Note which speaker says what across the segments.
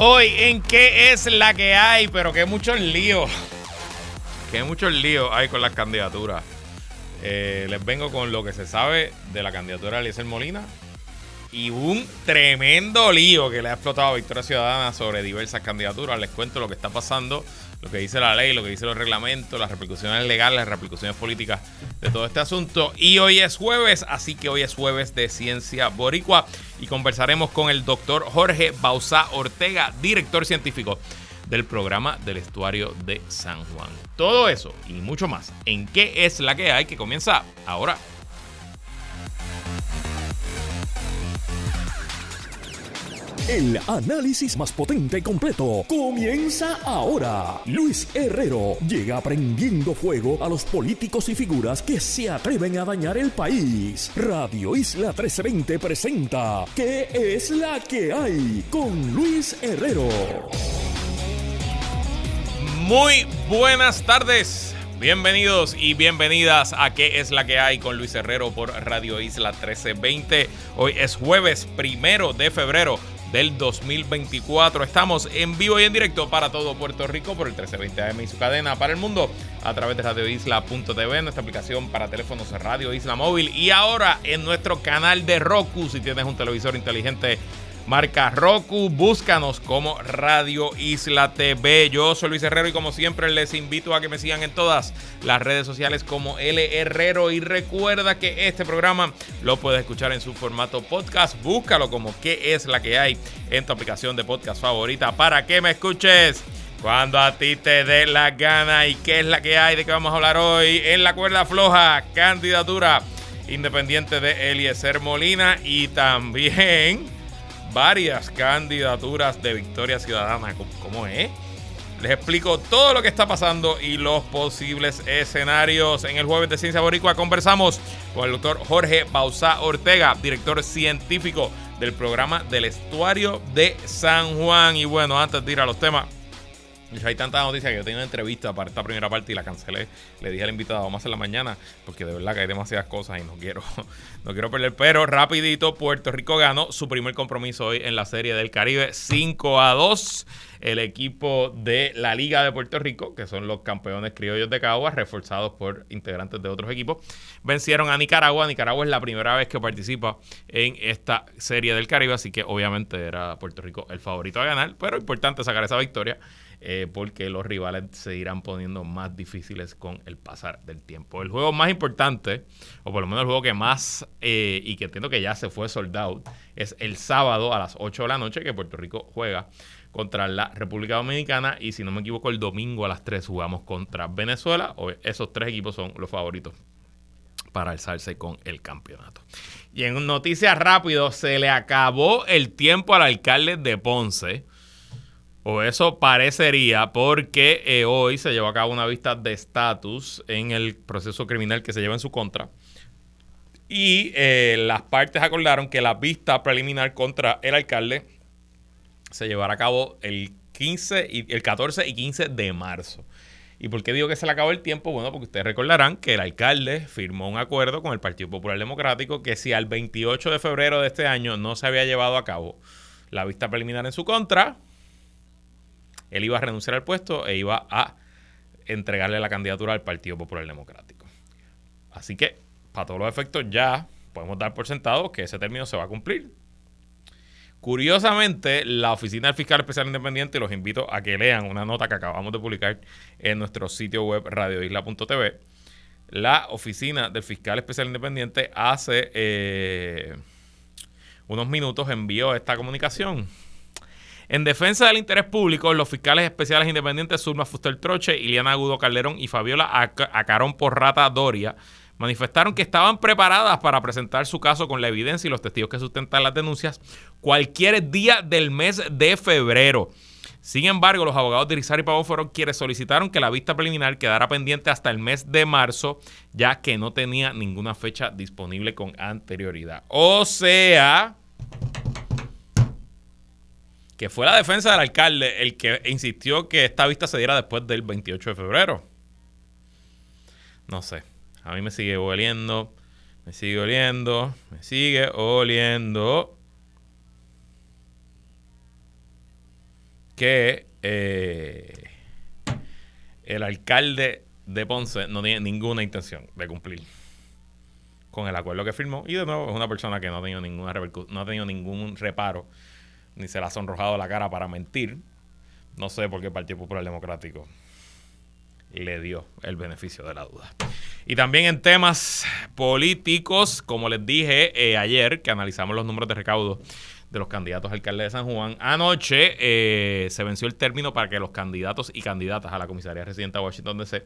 Speaker 1: Hoy en qué es la que hay, pero que muchos líos. Que muchos líos hay con las candidaturas. Eh, les vengo con lo que se sabe de la candidatura de Eliezer Molina y un tremendo lío que le ha explotado a Victoria Ciudadana sobre diversas candidaturas. Les cuento lo que está pasando, lo que dice la ley, lo que dice los reglamentos, las repercusiones legales, las repercusiones políticas de todo este asunto. Y hoy es jueves, así que hoy es jueves de Ciencia Boricua y conversaremos con el doctor Jorge Bausá Ortega, director científico del programa del estuario de San Juan. Todo eso y mucho más en qué es la que hay que comienza ahora.
Speaker 2: El análisis más potente y completo comienza ahora. Luis Herrero llega prendiendo fuego a los políticos y figuras que se atreven a dañar el país. Radio Isla 1320 presenta ¿Qué es la que hay? con Luis Herrero.
Speaker 1: Muy buenas tardes. Bienvenidos y bienvenidas a ¿Qué es la que hay? con Luis Herrero por Radio Isla 1320. Hoy es jueves primero de febrero del 2024. Estamos en vivo y en directo para todo Puerto Rico por el 1320 AM y su cadena para el mundo a través de radioisla.tv, nuestra aplicación para teléfonos Radio Isla Móvil y ahora en nuestro canal de Roku. Si tienes un televisor inteligente Marca Roku, búscanos como Radio Isla TV. Yo soy Luis Herrero y como siempre les invito a que me sigan en todas las redes sociales como L Herrero. Y recuerda que este programa lo puedes escuchar en su formato podcast. Búscalo como qué es la que hay en tu aplicación de podcast favorita para que me escuches cuando a ti te dé la gana. Y qué es la que hay de que vamos a hablar hoy en la cuerda floja, candidatura independiente de Eliezer Molina y también varias candidaturas de Victoria Ciudadana. ¿Cómo es? Les explico todo lo que está pasando y los posibles escenarios. En el jueves de Ciencia Boricua conversamos con el doctor Jorge Bausá Ortega, director científico del programa del estuario de San Juan. Y bueno, antes de ir a los temas, hay tanta noticia que yo tenía una entrevista para esta primera parte y la cancelé. Le dije al invitado, vamos a hacer la mañana, porque de verdad que hay demasiadas cosas y no quiero, no quiero perder. Pero rapidito, Puerto Rico ganó su primer compromiso hoy en la Serie del Caribe, 5 a 2. El equipo de la Liga de Puerto Rico, que son los campeones criollos de Caguas, reforzados por integrantes de otros equipos, vencieron a Nicaragua. Nicaragua es la primera vez que participa en esta Serie del Caribe, así que obviamente era Puerto Rico el favorito a ganar, pero importante sacar esa victoria eh, porque los rivales se irán poniendo más difíciles con el pasar del tiempo. El juego más importante, o por lo menos el juego que más, eh, y que entiendo que ya se fue sold out, es el sábado a las 8 de la noche que Puerto Rico juega contra la República Dominicana y si no me equivoco el domingo a las 3 jugamos contra Venezuela. Esos tres equipos son los favoritos para alzarse con el campeonato. Y en noticias rápido, se le acabó el tiempo al alcalde de Ponce o eso parecería porque eh, hoy se llevó a cabo una vista de estatus en el proceso criminal que se lleva en su contra. Y eh, las partes acordaron que la vista preliminar contra el alcalde se llevará a cabo el 15 y el 14 y 15 de marzo. ¿Y por qué digo que se le acabó el tiempo? Bueno, porque ustedes recordarán que el alcalde firmó un acuerdo con el Partido Popular Democrático que si al 28 de febrero de este año no se había llevado a cabo la vista preliminar en su contra, él iba a renunciar al puesto e iba a entregarle la candidatura al Partido Popular Democrático. Así que, para todos los efectos, ya podemos dar por sentado que ese término se va a cumplir. Curiosamente, la Oficina del Fiscal Especial Independiente, los invito a que lean una nota que acabamos de publicar en nuestro sitio web radioisla.tv. La Oficina del Fiscal Especial Independiente hace eh, unos minutos envió esta comunicación en defensa del interés público, los fiscales especiales independientes Zulma Fuster Troche, Iliana Agudo Calderón y Fabiola Acarón Porrata Doria manifestaron que estaban preparadas para presentar su caso con la evidencia y los testigos que sustentan las denuncias cualquier día del mes de febrero. Sin embargo, los abogados de Rizar y Pavón fueron quienes solicitaron que la vista preliminar quedara pendiente hasta el mes de marzo, ya que no tenía ninguna fecha disponible con anterioridad. O sea, que fue la defensa del alcalde el que insistió que esta vista se diera después del 28 de febrero. No sé, a mí me sigue oliendo, me sigue oliendo, me sigue oliendo. Que eh, el alcalde de Ponce no tiene ninguna intención de cumplir con el acuerdo que firmó. Y de nuevo es una persona que no ha tenido ninguna no ha tenido ningún reparo, ni se le ha sonrojado la cara para mentir. No sé por qué el Partido Popular Democrático le dio el beneficio de la duda. Y también en temas políticos, como les dije eh, ayer, que analizamos los números de recaudo de los candidatos a alcalde de San Juan. Anoche eh, se venció el término para que los candidatos y candidatas a la comisaría residente de Washington DC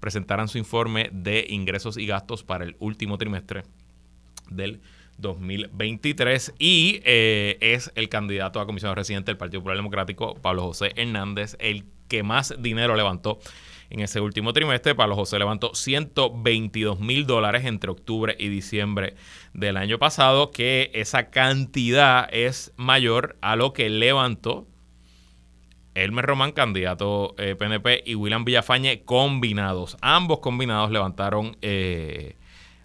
Speaker 1: presentaran su informe de ingresos y gastos para el último trimestre del 2023 y eh, es el candidato a comisionado residente del Partido Popular Democrático, Pablo José Hernández, el que más dinero levantó en ese último trimestre. Pablo José levantó 122 mil dólares entre octubre y diciembre del año pasado, que esa cantidad es mayor a lo que levantó Elmer Román, candidato PNP, eh, y William Villafañe combinados. Ambos combinados levantaron eh,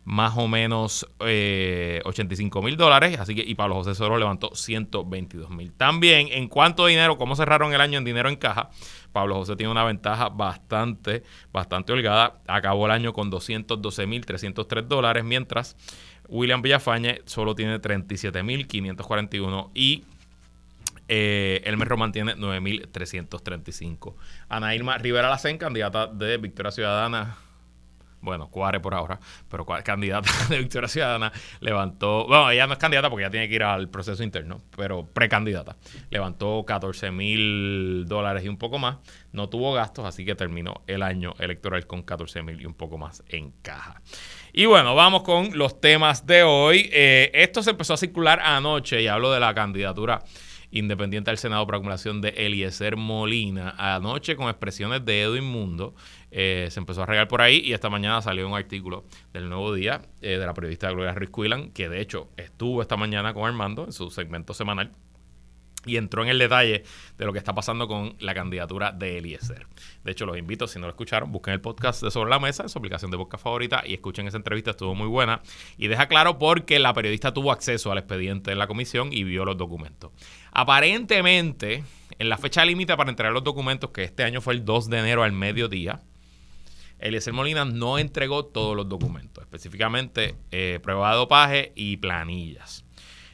Speaker 1: más o menos 85 eh, mil dólares, así que y Pablo José solo levantó 122 mil. También, en cuanto a dinero, cómo cerraron el año en dinero en caja, Pablo José tiene una ventaja bastante, bastante holgada. Acabó el año con 212 mil 303 dólares, mientras William Villafañe solo tiene 37 mil 541 y eh, Elmer Román tiene 9.335. Ana Irma Rivera Lacen, candidata de Victoria Ciudadana bueno, Cuare por ahora, pero candidata de Victoria Ciudadana, levantó, bueno, ella no es candidata porque ya tiene que ir al proceso interno, pero precandidata, levantó 14 mil dólares y un poco más, no tuvo gastos, así que terminó el año electoral con 14 mil y un poco más en caja. Y bueno, vamos con los temas de hoy. Eh, esto se empezó a circular anoche y hablo de la candidatura independiente del Senado por acumulación de Eliezer Molina. Anoche con expresiones de Edwin Mundo eh, se empezó a regar por ahí y esta mañana salió un artículo del Nuevo Día eh, de la periodista Gloria Ruiz Cuilan, que de hecho estuvo esta mañana con Armando en su segmento semanal y entró en el detalle de lo que está pasando con la candidatura de Eliezer. De hecho, los invito, si no lo escucharon, busquen el podcast de Sobre la Mesa, en su aplicación de podcast favorita, y escuchen esa entrevista, estuvo muy buena. Y deja claro porque la periodista tuvo acceso al expediente de la comisión y vio los documentos. Aparentemente, en la fecha límite para entregar los documentos, que este año fue el 2 de enero al mediodía, Eliezer Molina no entregó todos los documentos, específicamente eh, prueba de dopaje y planillas.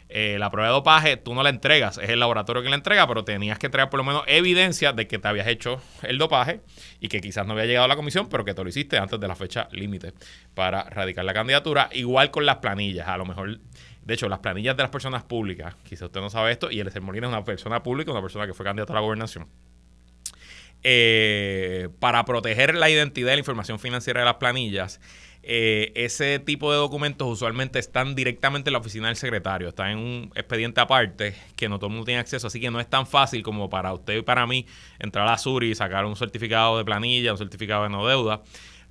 Speaker 1: Eh, la prueba de dopaje tú no la entregas, es el laboratorio que la entrega, pero tenías que entregar por lo menos evidencia de que te habías hecho el dopaje y que quizás no había llegado a la comisión, pero que te lo hiciste antes de la fecha límite para radicar la candidatura. Igual con las planillas, a lo mejor, de hecho, las planillas de las personas públicas, quizás usted no sabe esto, y el Molina es una persona pública, una persona que fue candidata a la gobernación. Eh, para proteger la identidad y la información financiera de las planillas, eh, ese tipo de documentos usualmente están directamente en la oficina del secretario, están en un expediente aparte que no todo el mundo tiene acceso, así que no es tan fácil como para usted y para mí entrar a Suri y sacar un certificado de planilla, un certificado de no deuda.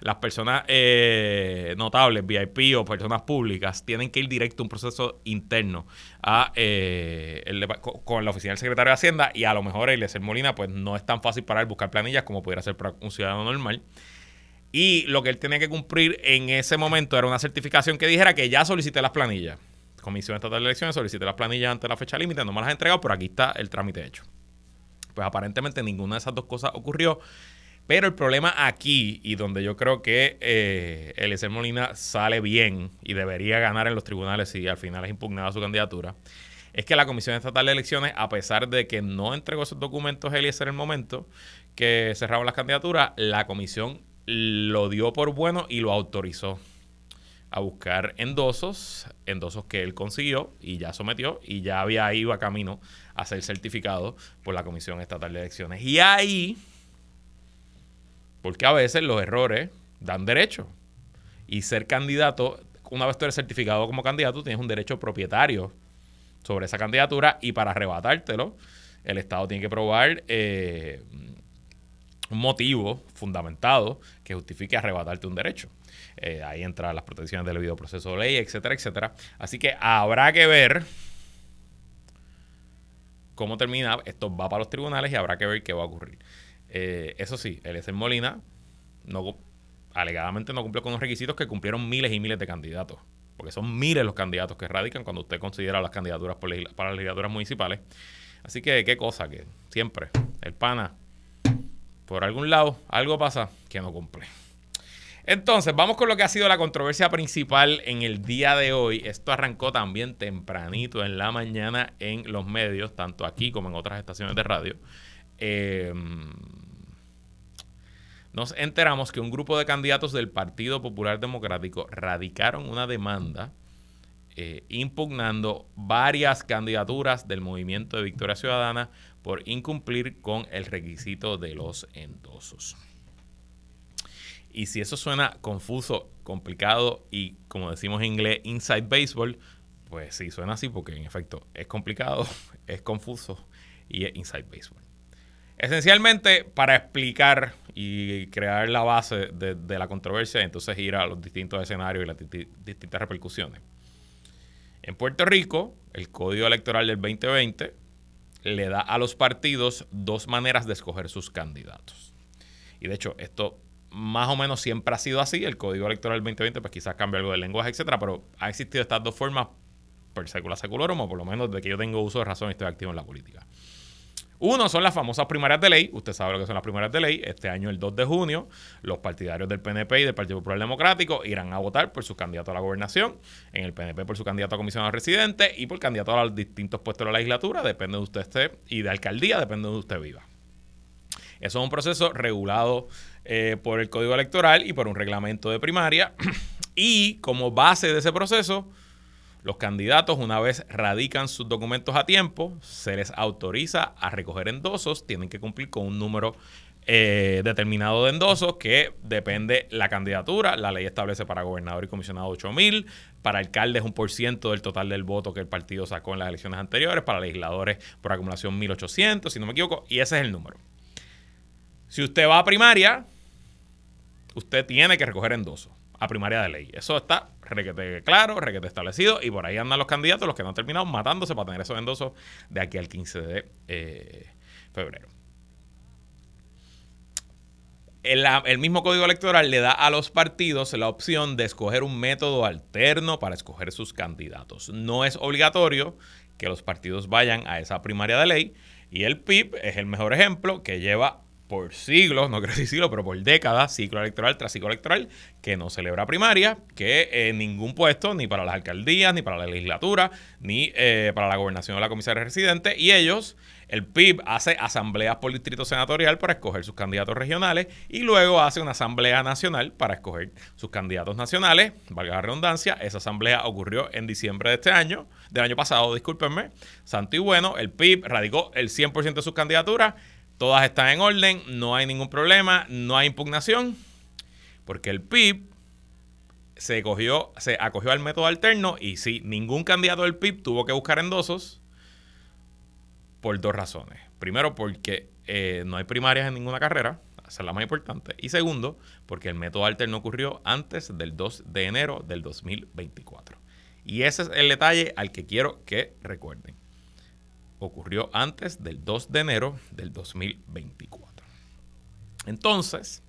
Speaker 1: Las personas eh, notables, VIP o personas públicas, tienen que ir directo a un proceso interno a, eh, con la oficina del secretario de Hacienda y a lo mejor el de Molina, pues no es tan fácil para él buscar planillas como pudiera ser para un ciudadano normal. Y lo que él tenía que cumplir en ese momento era una certificación que dijera que ya solicité las planillas. Comisión Estatal de Elecciones, solicité las planillas antes de la fecha límite, no me las he entregado, pero aquí está el trámite hecho. Pues aparentemente ninguna de esas dos cosas ocurrió. Pero el problema aquí, y donde yo creo que eh, Molina sale bien y debería ganar en los tribunales si al final es impugnada su candidatura, es que la Comisión Estatal de Elecciones, a pesar de que no entregó esos documentos Eliezer en el momento que cerraron las candidaturas, la comisión lo dio por bueno y lo autorizó a buscar endosos, endosos que él consiguió y ya sometió y ya había ido a camino a ser certificado por la Comisión Estatal de Elecciones. Y ahí, porque a veces los errores dan derecho y ser candidato, una vez tú eres certificado como candidato, tienes un derecho propietario sobre esa candidatura y para arrebatártelo, el Estado tiene que probar eh, un motivo fundamentado que justifique arrebatarte un derecho. Eh, ahí entran las protecciones del debido proceso de ley, etcétera, etcétera. Así que habrá que ver cómo termina. Esto va para los tribunales y habrá que ver qué va a ocurrir. Eh, eso sí, el S. Molina alegadamente no cumplió con los requisitos que cumplieron miles y miles de candidatos. Porque son miles los candidatos que radican cuando usted considera las candidaturas para las legislaturas municipales. Así que qué cosa que siempre el pana, por algún lado, algo pasa que no cumple. Entonces, vamos con lo que ha sido la controversia principal en el día de hoy. Esto arrancó también tempranito en la mañana en los medios, tanto aquí como en otras estaciones de radio. Em, nos enteramos que un grupo de candidatos del Partido Popular Democrático radicaron una demanda eh, impugnando varias candidaturas del movimiento de Victoria Ciudadana por incumplir con el requisito de los endosos. Y si eso suena confuso, complicado y, como decimos en inglés, inside baseball, pues sí, suena así porque en efecto es complicado, es confuso y es inside baseball. Esencialmente, para explicar y crear la base de, la controversia, entonces ir a los distintos escenarios y las distintas repercusiones. En Puerto Rico, el Código Electoral del 2020 le da a los partidos dos maneras de escoger sus candidatos. Y de hecho, esto más o menos siempre ha sido así. El Código Electoral 2020, pues quizás cambia algo de lenguaje, etcétera, pero ha existido estas dos formas por secula seculorum, o por lo menos desde que yo tengo uso de razón y estoy activo en la política. Uno son las famosas primarias de ley. Usted sabe lo que son las primarias de ley. Este año, el 2 de junio, los partidarios del PNP y del Partido Popular Democrático irán a votar por su candidato a la gobernación, en el PNP por su candidato a comisionado residente y por candidato a los distintos puestos de la legislatura, depende de usted esté, y de alcaldía, depende de donde usted viva. Eso es un proceso regulado eh, por el Código Electoral y por un reglamento de primaria. y como base de ese proceso, los candidatos, una vez radican sus documentos a tiempo, se les autoriza a recoger endosos, tienen que cumplir con un número eh, determinado de endosos que depende la candidatura. La ley establece para gobernador y comisionado 8 mil, para alcaldes un por ciento del total del voto que el partido sacó en las elecciones anteriores, para legisladores por acumulación 1800, si no me equivoco, y ese es el número. Si usted va a primaria, usted tiene que recoger endoso a primaria de ley. Eso está requete claro, requete establecido, y por ahí andan los candidatos, los que no han terminado matándose para tener esos endosos de aquí al 15 de eh, febrero. El, el, mismo código electoral le da a los partidos la opción de escoger un método alterno para escoger sus candidatos. No es obligatorio que los partidos vayan a esa primaria de ley y el PIB es el mejor ejemplo que lleva por siglos, no quiero decir siglos, pero por décadas, ciclo electoral tras ciclo electoral, que no celebra primaria, que en ningún puesto, ni para las alcaldías, ni para la legislatura, ni eh, para la gobernación o la comisaría residente, y ellos, el PIB hace asambleas por distrito senatorial para escoger sus candidatos regionales, y luego hace una asamblea nacional para escoger sus candidatos nacionales, valga la redundancia, esa asamblea ocurrió en diciembre de este año, del año pasado, discúlpenme, santo y bueno, el PIB radicó el 100% de sus candidaturas, Todas están en orden, no hay ningún problema, no hay impugnación, porque el PIB se, cogió, se acogió al método alterno y sí, ningún candidato del PIB tuvo que buscar endosos por dos razones. Primero, porque eh, no hay primarias en ninguna carrera, esa es la más importante. Y segundo, porque el método alterno ocurrió antes del 2 de enero del 2024. Y ese es el detalle al que quiero que recuerden ocurrió antes del 2 de enero del 2024. Entonces,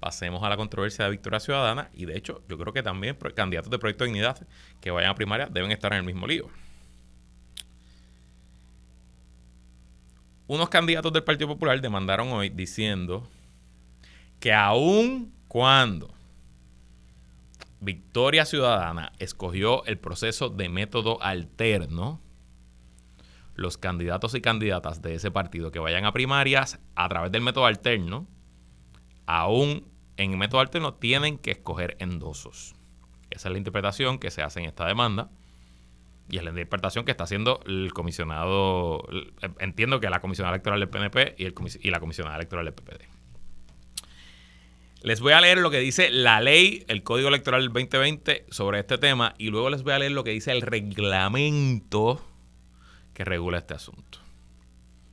Speaker 1: pasemos a la controversia de Victoria Ciudadana y de hecho yo creo que también candidatos de Proyecto de Dignidad que vayan a primaria deben estar en el mismo lío. Unos candidatos del Partido Popular demandaron hoy diciendo que aun cuando Victoria Ciudadana escogió el proceso de método alterno, los candidatos y candidatas de ese partido que vayan a primarias a través del método alterno, aún en el método alterno tienen que escoger endosos. Esa es la interpretación que se hace en esta demanda y es la interpretación que está haciendo el comisionado, entiendo que la comisionada electoral del PNP y, el, y la comisionada electoral del PPD. Les voy a leer lo que dice la ley, el Código Electoral del 2020 sobre este tema y luego les voy a leer lo que dice el reglamento que regula este asunto.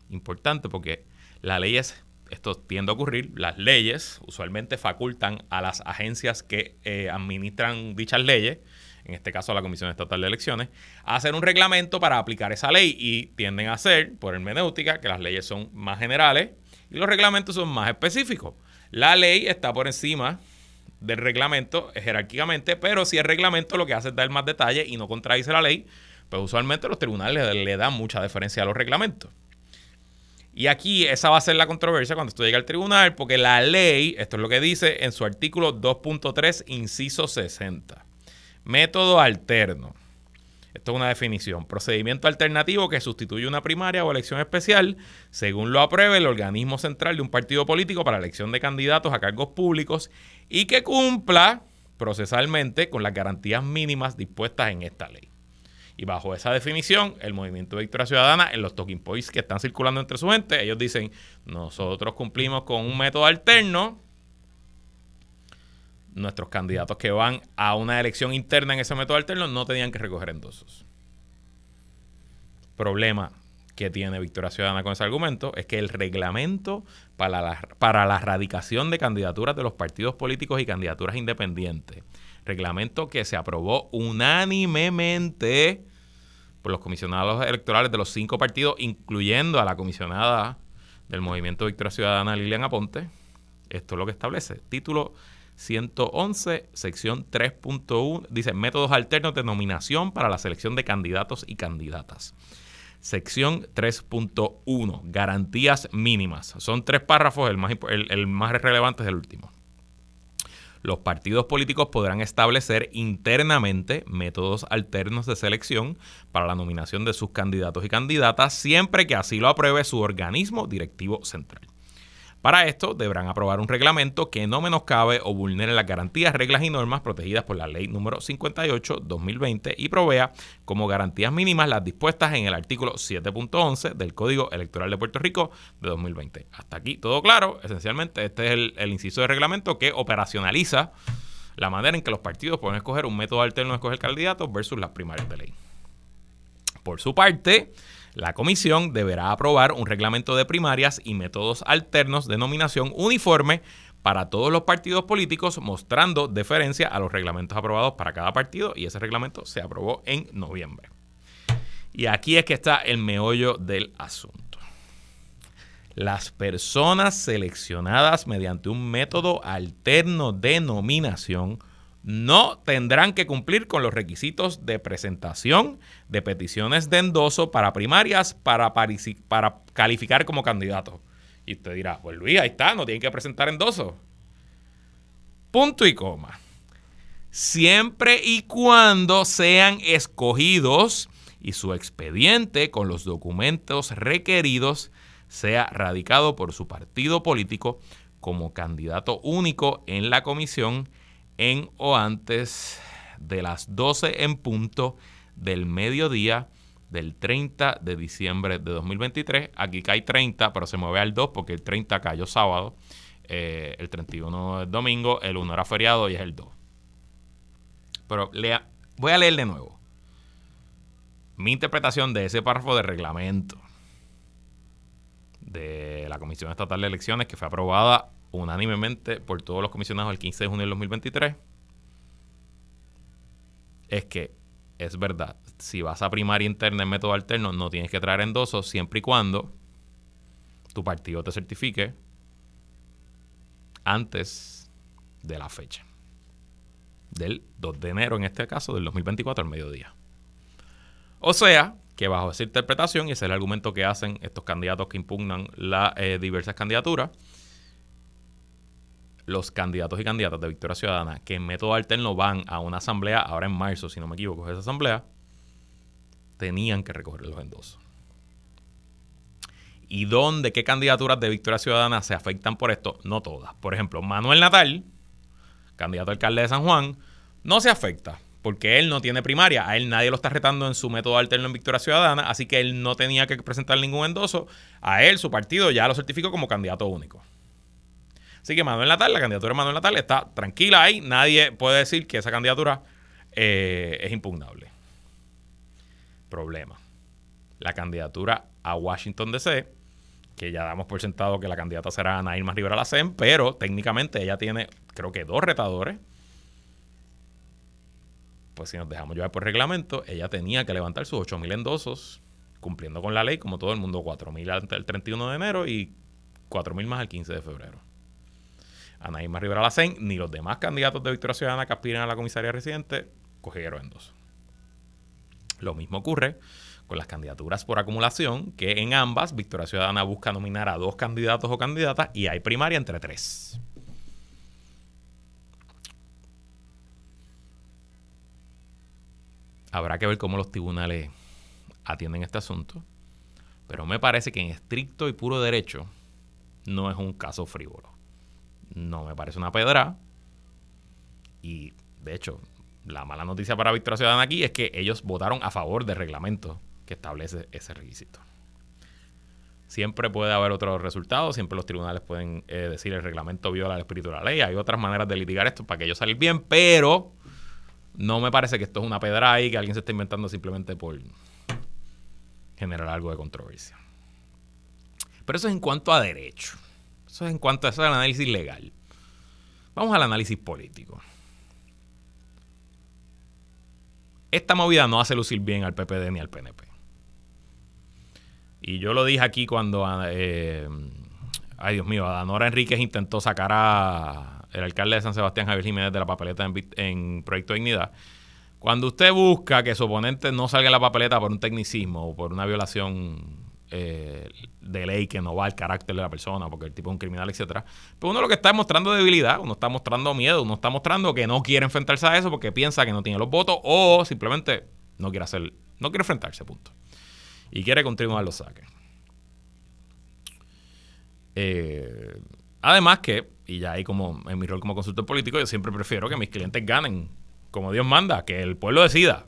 Speaker 1: Importante porque las leyes, esto tiende a ocurrir, las leyes usualmente facultan a las agencias que eh, administran dichas leyes, en este caso la Comisión Estatal de Elecciones, a hacer un reglamento para aplicar esa ley y tienden a hacer, por hermenéutica, que las leyes son más generales y los reglamentos son más específicos. La ley está por encima del reglamento jerárquicamente, pero si el reglamento lo que hace es dar más detalle y no contradice la ley, pues usualmente los tribunales le, dan mucha deferencia a los reglamentos. Y aquí esa va a ser la controversia cuando esto llegue al tribunal, porque la ley, esto es lo que dice en su artículo 2.3, inciso 60. Método alterno. Esto es una definición. Procedimiento alternativo que sustituye una primaria o elección especial según lo apruebe el organismo central de un partido político para elección de candidatos a cargos públicos y que cumpla procesalmente con las garantías mínimas dispuestas en esta ley. Y bajo esa definición, el movimiento Victoria Ciudadana, en los talking points que están circulando entre su gente, ellos dicen, nosotros cumplimos con un método alterno nuestros candidatos que van a una elección interna en ese método alterno no tenían que recoger endosos. Problema que tiene Victoria Ciudadana con ese argumento es que el reglamento para la, para la radicación de candidaturas de los partidos políticos y candidaturas independientes, reglamento que se aprobó unánimemente por los comisionados electorales de los cinco partidos, incluyendo a la comisionada del Movimiento Victoria Ciudadana, Lilian Aponte. Esto es lo que establece. Título 111, sección 3.1, dice métodos alternos de nominación para la selección de candidatos y candidatas. Sección 3.1, garantías mínimas. Son tres párrafos, el más, el más relevante es el último. Los partidos políticos podrán establecer internamente métodos alternos de selección para la nominación de sus candidatos y candidatas siempre que así lo apruebe su organismo directivo central. Para esto deberán aprobar un reglamento que no menoscabe o vulnere las garantías, reglas y normas protegidas por la Ley número 58-2020 y provea como garantías mínimas las dispuestas en el artículo 7.11 del Código Electoral de Puerto Rico de 2020. Hasta aquí todo claro. Esencialmente este es el, el inciso de reglamento que operacionaliza la manera en que los partidos pueden escoger un método alterno de escoger candidatos versus las primarias de ley. Por su parte, la comisión deberá aprobar un reglamento de primarias y métodos alternos de nominación uniforme para todos los partidos políticos, mostrando deferencia a los reglamentos aprobados para cada partido y ese reglamento se aprobó en noviembre. Y aquí es que está el meollo del asunto. Las personas seleccionadas mediante un método alterno de nominación no tendrán que cumplir con los requisitos de presentación de peticiones de endoso para primarias para, para calificar como candidato. Y usted dirá, pues Luis, ahí está, no tienen que presentar endoso. Punto y coma. Siempre y cuando sean escogidos y su expediente con los documentos requeridos sea radicado por su partido político como candidato único en la comisión en o antes de las 12 en punto del mediodía del 30 de diciembre de 2023. Aquí cae 30, pero se mueve al 2 porque el 30 cayó sábado, eh, el 31 es domingo, el 1 era feriado y es el 2. Pero voy a leer de nuevo. Mi interpretación de ese párrafo de reglamento de la Comisión Estatal de Elecciones que fue aprobada unánimemente por todos los comisionados el 15 de junio del 2023 es que es verdad, si vas a primaria interna en método alterno, no tienes que traer endosos siempre y cuando tu partido te certifique antes de la fecha. Del 2 de enero, en este caso, del 2024 al mediodía. O sea, que bajo esa interpretación, y ese es el argumento que hacen estos candidatos que impugnan las eh, diversas candidaturas, los candidatos y candidatas de Victoria Ciudadana que en método alterno van a una asamblea, ahora en marzo, si no me equivoco, esa asamblea, tenían que recoger los endosos. ¿Y dónde, qué candidaturas de Victoria Ciudadana se afectan por esto? No todas. Por ejemplo, Manuel Natal, candidato a alcalde de San Juan, no se afecta porque él no tiene primaria. A él nadie lo está retando en su método alterno en Victoria Ciudadana, así que él no tenía que presentar ningún endoso. A él, su partido ya lo certificó como candidato único. Así que Manuel Natal, la candidatura de Manuel Natal está tranquila ahí. Nadie puede decir que esa candidatura eh, es impugnable. Problema. La candidatura a Washington DC, que ya damos por sentado que la candidata será Ana Irma Rivera Lacen, pero técnicamente ella tiene, creo que dos retadores. Pues si nos dejamos llevar por reglamento, ella tenía que levantar sus 8.000 endosos, cumpliendo con la ley, como todo el mundo, 4.000 antes del 31 de enero y 4.000 más el 15 de febrero. Anaíma Rivera Lacén, ni los demás candidatos de Victoria Ciudadana que aspiran a la comisaría residente cogieron endosos. Lo mismo ocurre con las candidaturas por acumulación, que en ambas Victoria Ciudadana busca nominar a dos candidatos o candidatas y hay primaria entre tres. Habrá que ver cómo los tribunales atienden este asunto, pero me parece que en estricto y puro derecho no es un caso frívolo. No me parece una pedra y de hecho la mala noticia para Victoria Ciudadana aquí es que ellos votaron a favor del reglamento que establece ese requisito. Siempre puede haber otros resultados, siempre los tribunales pueden eh, decir el reglamento viola el espíritu de la ley, hay otras maneras de litigar esto para que ellos salgan bien, pero no me parece que esto es una pedra ahí que alguien se esté inventando simplemente por generar algo de controversia. Pero eso es en cuanto a derecho. Eso es en cuanto a eso del análisis legal. Vamos al análisis político. Esta movida no hace lucir bien al PPD ni al PNP. Y yo lo dije aquí cuando, eh, ay Dios mío, Adanora Enríquez intentó sacar a el alcalde de San Sebastián, Javier Jiménez, de la papeleta en, Proyecto de Dignidad. Cuando usted busca que su oponente no salga en la papeleta por un tecnicismo o por una violación eh, de ley que no va al carácter de la persona, porque el tipo es un criminal, etcétera. Pues uno lo que está mostrando debilidad, uno está mostrando miedo, uno está mostrando que no quiere enfrentarse a eso porque piensa que no tiene los votos o simplemente no quiere hacer, no quiere enfrentarse, punto. Y quiere que un tribunal lo saque. Eh, además que, y ya ahí como en mi rol como consultor político, yo siempre prefiero que mis clientes ganen, como Dios manda, que el pueblo decida.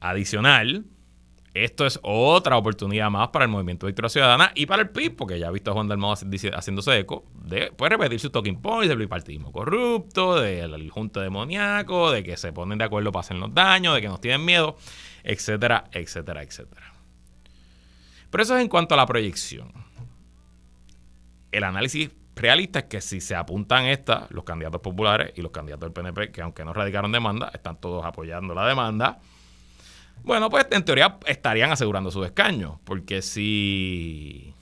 Speaker 1: Adicional, esto es otra oportunidad más para el Movimiento de Victoria Ciudadana y para el PIB, porque ya he visto a Juan Dalmau haciéndose eco de puede repetir sus talking points del bipartidismo corrupto, del junto demoníaco, de que se ponen de acuerdo para hacernos daño, de que nos tienen miedo, etcétera, etcétera, etcétera. Pero eso es en cuanto a la proyección. El análisis realista es que si se apuntan estas, los candidatos populares y los candidatos del PNP, que aunque no radicaron demanda, están todos apoyando la demanda bueno, pues en teoría estarían asegurando sus escaños, porque si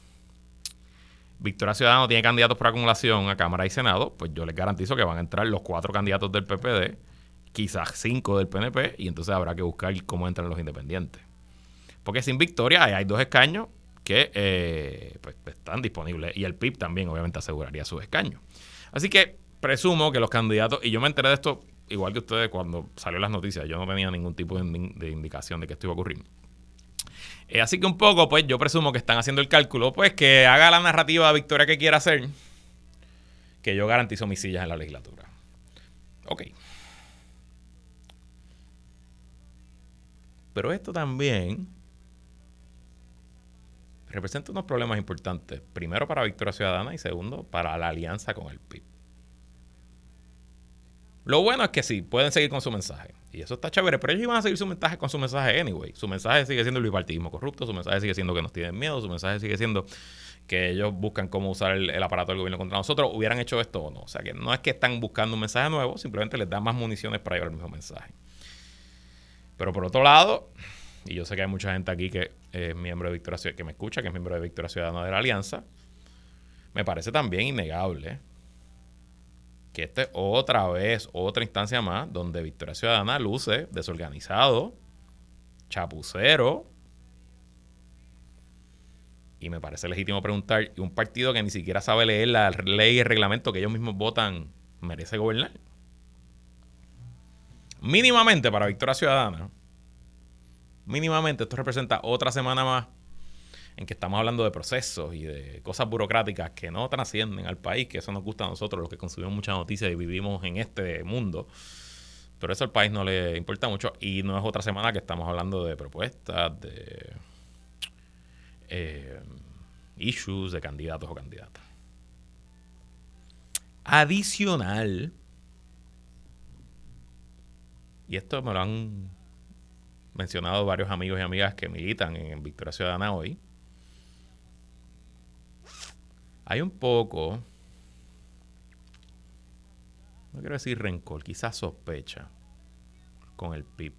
Speaker 1: Victoria Ciudadana tiene candidatos por acumulación a Cámara y Senado, pues yo les garantizo que van a entrar los cuatro candidatos del PPD, quizás cinco del PNP, y entonces habrá que buscar cómo entran los independientes. Porque sin Victoria hay dos escaños que eh, pues, están disponibles, y el PIB también obviamente aseguraría sus escaños. Así que presumo que los candidatos, y yo me enteré de esto igual que ustedes cuando salió las noticias, yo no tenía ningún tipo de, indicación de que esto iba a ocurrir. Eh, así que un poco, pues yo presumo que están haciendo el cálculo, pues que haga la narrativa de victoria que quiera hacer, que yo garantizo mis sillas en la legislatura. Ok. Pero esto también representa unos problemas importantes. Primero para Victoria Ciudadana y segundo para la alianza con el PIB. Lo bueno es que sí, pueden seguir con su mensaje. Y eso está chévere, pero ellos iban a seguir su mensaje con su mensaje anyway. Su mensaje sigue siendo el bipartidismo corrupto, su mensaje sigue siendo que nos tienen miedo, su mensaje sigue siendo que ellos buscan cómo usar el, aparato del gobierno contra nosotros, hubieran hecho esto o no. O sea que no es que están buscando un mensaje nuevo, simplemente les dan más municiones para llevar el mismo mensaje. Pero por otro lado, y yo sé que hay mucha gente aquí que es miembro de Victoria que me escucha, que es miembro de Victoria Ciudadana de la Alianza, me parece también innegable que esta es otra vez, otra instancia más donde Victoria Ciudadana luce desorganizado, chapucero. Y me parece legítimo preguntar, ¿y un partido que ni siquiera sabe leer la ley y el reglamento que ellos mismos votan merece gobernar? Mínimamente para Victoria Ciudadana, mínimamente esto representa otra semana más en que estamos hablando de procesos y de cosas burocráticas que no trascienden al país, que eso nos gusta a nosotros, los que consumimos muchas noticias y vivimos en este mundo. Pero eso al país no le importa mucho y no es otra semana que estamos hablando de propuestas, de eh, issues, de candidatos o candidatas. Adicional, y esto me lo han mencionado varios amigos y amigas que militan en Victoria Ciudadana hoy, hay un poco, no quiero decir rencor, quizás sospecha con el PIB,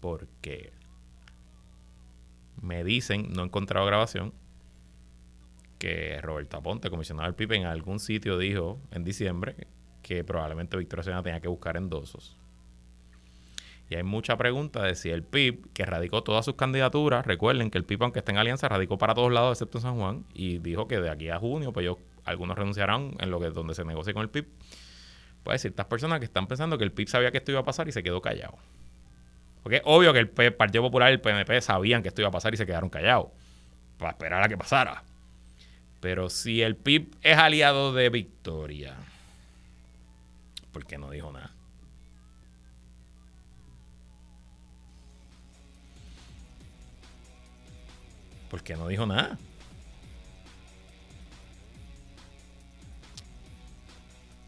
Speaker 1: porque me dicen, no he encontrado grabación, que Roberto Aponte, comisionado del PIB, en algún sitio dijo en diciembre que probablemente Victoria Ciudadana tenía que buscar endosos. Y hay mucha pregunta de si el PIB, que radicó todas sus candidaturas, recuerden que el PIB, aunque está en alianza, radicó para todos lados excepto en San Juan, y dijo que de aquí a junio, pues algunos renunciarán en lo que donde se negocie con el PIB. Pues ciertas personas que están pensando que el PIB sabía que esto iba a pasar y se quedó callado. Porque es obvio que el Partido Popular y el PNP sabían que esto iba a pasar y se quedaron callados. Para esperar a que pasara. Pero si el PIB es aliado de Victoria, ¿por qué no dijo nada? ¿Por qué no dijo nada?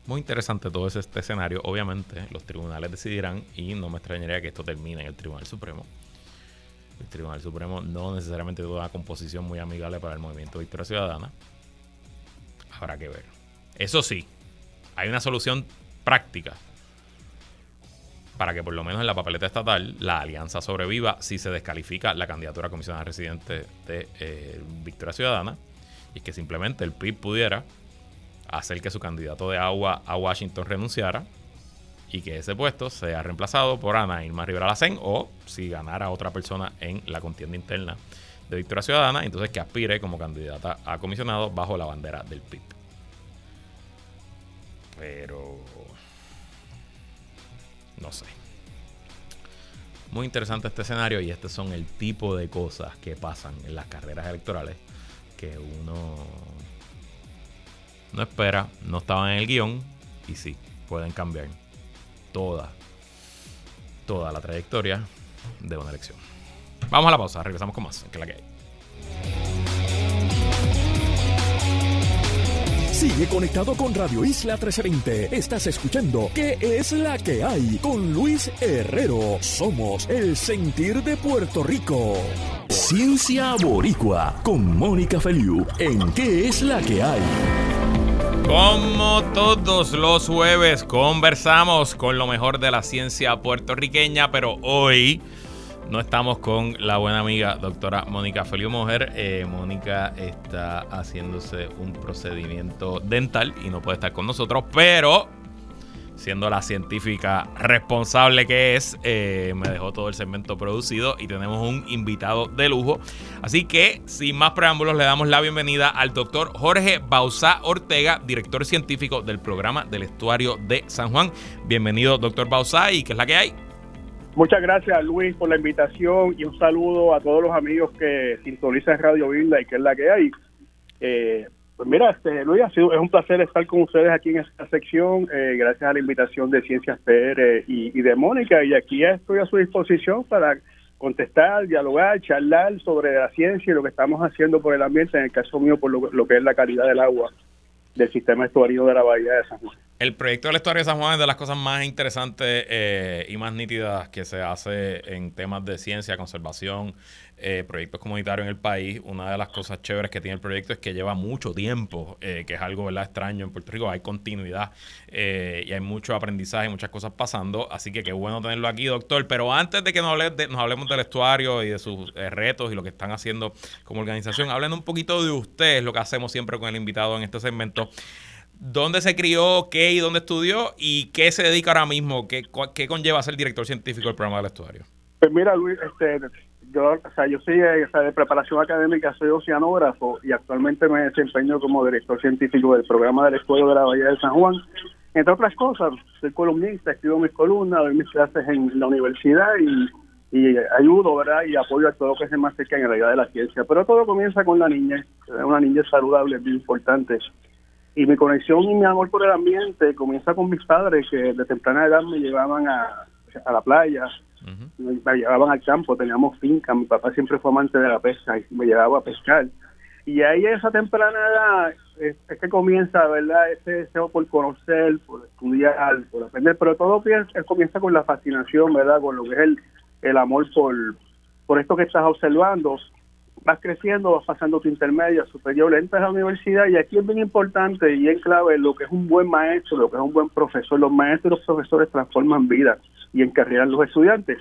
Speaker 1: Muy interesante todo este escenario. Obviamente, los tribunales decidirán y no me extrañaría que esto termine en el Tribunal Supremo. El Tribunal Supremo no necesariamente tiene una composición muy amigable para el movimiento Victoria Ciudadana. Habrá que ver. Eso sí, hay una solución práctica para que por lo menos en la papeleta estatal la alianza sobreviva si se descalifica la candidatura comisionada residente de eh, Victoria Ciudadana. Y que simplemente el PIB pudiera hacer que su candidato de agua a Washington renunciara y que ese puesto sea reemplazado por Ana Irma Rivera Lacén o si ganara otra persona en la contienda interna de Victoria Ciudadana, entonces que aspire como candidata a comisionado bajo la bandera del PIB. Pero no sé. Muy interesante este escenario y estos son el tipo de cosas que pasan en las carreras electorales que uno no espera, no estaban en el guion y sí, pueden cambiar toda, toda la trayectoria de una elección. Vamos a la pausa, regresamos con más, que la que hay.
Speaker 2: Sigue conectado con Radio Isla 1320. Estás escuchando ¿Qué es la que hay? Con Luis Herrero. Somos el sentir de Puerto Rico. Ciencia Boricua con Mónica Feliu en ¿Qué es la que hay?
Speaker 1: Como todos los jueves, conversamos con lo mejor de la ciencia puertorriqueña, pero hoy no estamos con la buena amiga doctora Mónica Feliu Mujer. Eh, Mónica está haciéndose un procedimiento dental y no puede estar con nosotros, pero siendo la científica responsable que es, eh, me dejó todo el segmento producido y tenemos un invitado de lujo. Así que, sin más preámbulos, le damos la bienvenida al doctor Jorge Bausá Ortega, director científico del programa del estuario de San Juan. Bienvenido, doctor Bausá, y ¿qué es la que hay?
Speaker 3: Muchas gracias, Luis, por la invitación y un saludo a todos los amigos que sintonizan Radio Vilda y que es la que hay. Eh, pues mira, este, Luis, ha sido, es un placer estar con ustedes aquí en esta sección, eh, gracias a la invitación de Ciencias PR y, de Mónica, y aquí estoy a su disposición para contestar, dialogar, charlar sobre la ciencia y lo que estamos haciendo por el ambiente, en el caso mío, por lo, que es la calidad del agua del sistema estuario de la Bahía de San Juan.
Speaker 1: El proyecto del estuario de San Juan es de las cosas más interesantes eh, y más nítidas que se hace en temas de ciencia, conservación, eh, proyectos comunitarios en el país. Una de las cosas chéveres que tiene el proyecto es que lleva mucho tiempo, eh, que es algo ¿verdad? extraño en Puerto Rico. Hay continuidad eh, y hay mucho aprendizaje, muchas cosas pasando. Así que qué bueno tenerlo aquí, doctor. Pero antes de que nos, nos hablemos del estuario y de sus retos y lo que están haciendo como organización, hablen un poquito de ustedes, lo que hacemos siempre con el invitado en este segmento dónde se crió, qué y dónde estudió y qué se dedica ahora mismo, qué, qué conlleva ser director científico del programa del estuario.
Speaker 3: Pues mira, Luis, este, yo, o sea, yo soy eh, de preparación académica, soy oceanógrafo y actualmente me desempeño como director científico del programa del Escuela de la Bahía de San Juan. Entre otras cosas, soy columnista, escribo mis columnas, doy mis clases en la universidad y, ayudo, ¿verdad? Y apoyo a todo lo que se más cerca en realidad de la ciencia. Pero todo comienza con la niña, una niña saludable, es muy importante. Y mi conexión y mi amor por el ambiente comienza con mis padres que de temprana edad me llevaban a, a la playa, me llevaban al campo, teníamos finca, mi papá siempre fue amante de la pesca y me llevaba a pescar. Y ahí esa temprana edad es, que comienza, ¿verdad? Ese deseo por conocer, por estudiar, por aprender, pero todo comienza con la fascinación, ¿verdad? Con lo que es el, el amor por, por esto que estás observando. Vas creciendo, vas pasando tu intermedia, superior, entras a la universidad y aquí es bien importante y es clave lo que es un buen maestro, lo que es un buen profesor. Los maestros y los profesores transforman vidas y encarrilan los estudiantes.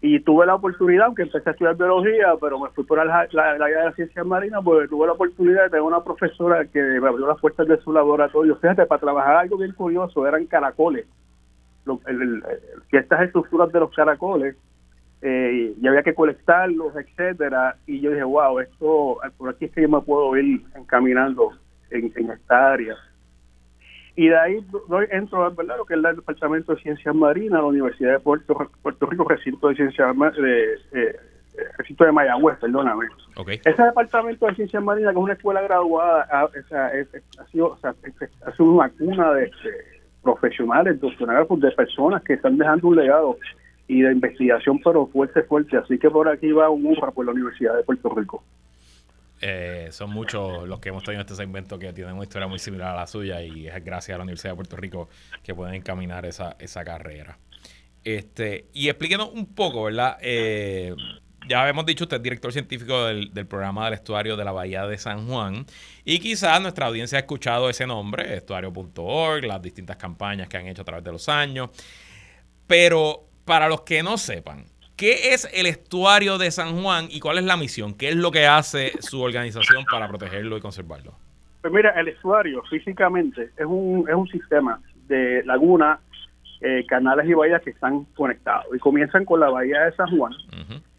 Speaker 3: Y tuve la oportunidad, aunque empecé a estudiar biología, pero me fui por la, la, área de la ciencia marina, porque tuve la oportunidad de tener una profesora que me abrió las puertas de su laboratorio. Fíjate, para trabajar algo bien curioso, eran caracoles que estas estructuras de los caracoles eh, y había que colectarlos, etcétera, y yo dije, wow, esto, por aquí es que yo me puedo ir encaminando en, esta área. Y de ahí doy, entro ¿verdad? lo que es el Departamento de Ciencias Marinas, la Universidad de Puerto, Puerto Rico, recinto de Ciencias de, eh, recinto de Mayagüez, perdóname. Ese Departamento de Ciencias Marinas, que es una escuela graduada, ha, ha, sido, o sea, ha sido una cuna de, profesionales, de personas que están dejando un legado y de investigación, pero fuerte, fuerte. Así que por aquí va un URA por la Universidad de Puerto Rico.
Speaker 1: Eh, son muchos los que hemos tenido este segmento que tienen una historia muy similar a la suya y es gracias a la Universidad de Puerto Rico que pueden encaminar esa, esa carrera. Este, y explíquenos un poco, ¿verdad? Eh, ya habíamos dicho, usted es director científico del, del, programa del estuario de la Bahía de San Juan y quizás nuestra audiencia ha escuchado ese nombre, estuario.org, las distintas campañas que han hecho a través de los años. Pero para los que no sepan, ¿qué es el estuario de San Juan y cuál es la misión? ¿Qué es lo que hace su organización para protegerlo y conservarlo?
Speaker 3: Pues mira, el estuario físicamente es un, es un sistema de lagunas, eh, canales y bahías que están conectados y comienzan con la bahía de San Juan.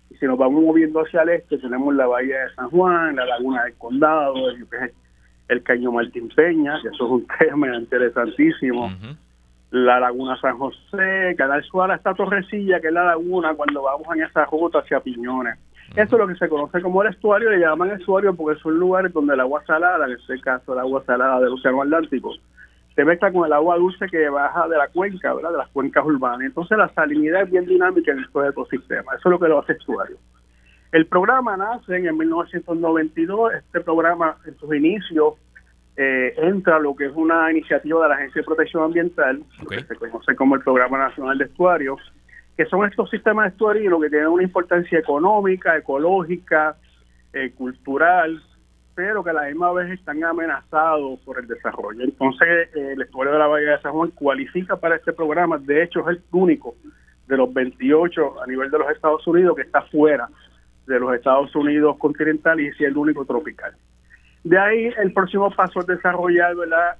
Speaker 3: Y si nos vamos moviendo hacia el este, tenemos la bahía de San Juan, la laguna del Condado, el, el Caño Martín Peña, que eso es un tema interesantísimo la Laguna San José, Canal Suárez, esta Torrecilla, que es la laguna cuando vamos en esa ruta hacia Piñones. Eso es lo que se conoce como el estuario, le llaman estuario porque son lugares donde el agua salada, en este caso el agua salada del Océano Atlántico, se mezcla con el agua dulce que baja de la cuenca, ¿verdad? de las cuencas urbanas. Entonces la salinidad es bien dinámica en estos ecosistemas. Eso es lo que lo hace estuario. El programa nace en 1992. Este programa en sus inicios eh, entra lo que es una iniciativa de la Agencia de Protección Ambiental, que se conoce como el Programa Nacional de Estuarios, que son estos sistemas estuarinos que tienen una importancia económica, ecológica, eh, cultural, pero que a la misma vez están amenazados por el desarrollo. Entonces, eh, el estuario de la Bahía de San Juan cualifica para este programa, de hecho es el único de los 28 a nivel de los Estados Unidos que está fuera de los Estados Unidos continentales y es el único tropical. De ahí el próximo paso es desarrollar